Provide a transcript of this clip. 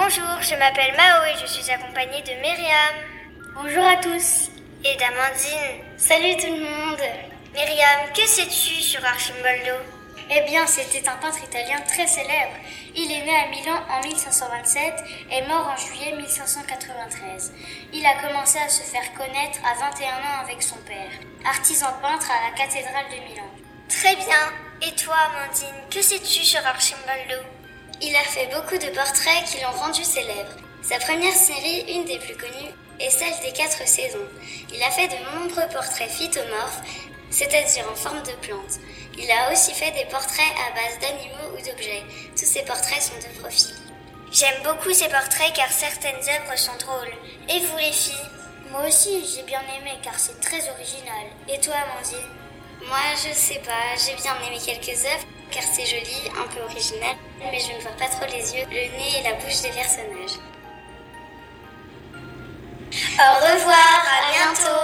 Bonjour, je m'appelle Mao et je suis accompagnée de Myriam. Bonjour à tous. Et d'Amandine. Salut tout le monde. Myriam, que sais-tu sur Archimboldo Eh bien, c'était un peintre italien très célèbre. Il est né à Milan en 1527 et mort en juillet 1593. Il a commencé à se faire connaître à 21 ans avec son père, artisan peintre à la cathédrale de Milan. Très bien. Et toi, Amandine, que sais-tu sur Archimboldo Il a fait beaucoup de portraits qui l'ont rendu célèbre. Sa première série, une des plus connues, est celle des quatre saisons. Il a fait de nombreux portraits phytomorphes, c'est-à-dire en forme de plantes. Il a aussi fait des portraits à base d'animaux ou d'objets. Tous ces portraits sont de profil. J'aime beaucoup ces portraits car certaines œuvres sont drôles. Et vous les filles? Moi aussi, j'ai bien aimé car c'est très original. Et toi, Amandine? Moi, je sais pas, j'ai bien aimé quelques œuvres car c'est joli, un peu original, mais je ne vois pas trop les yeux, le nez et la bouche des personnages. Au revoir, à bientôt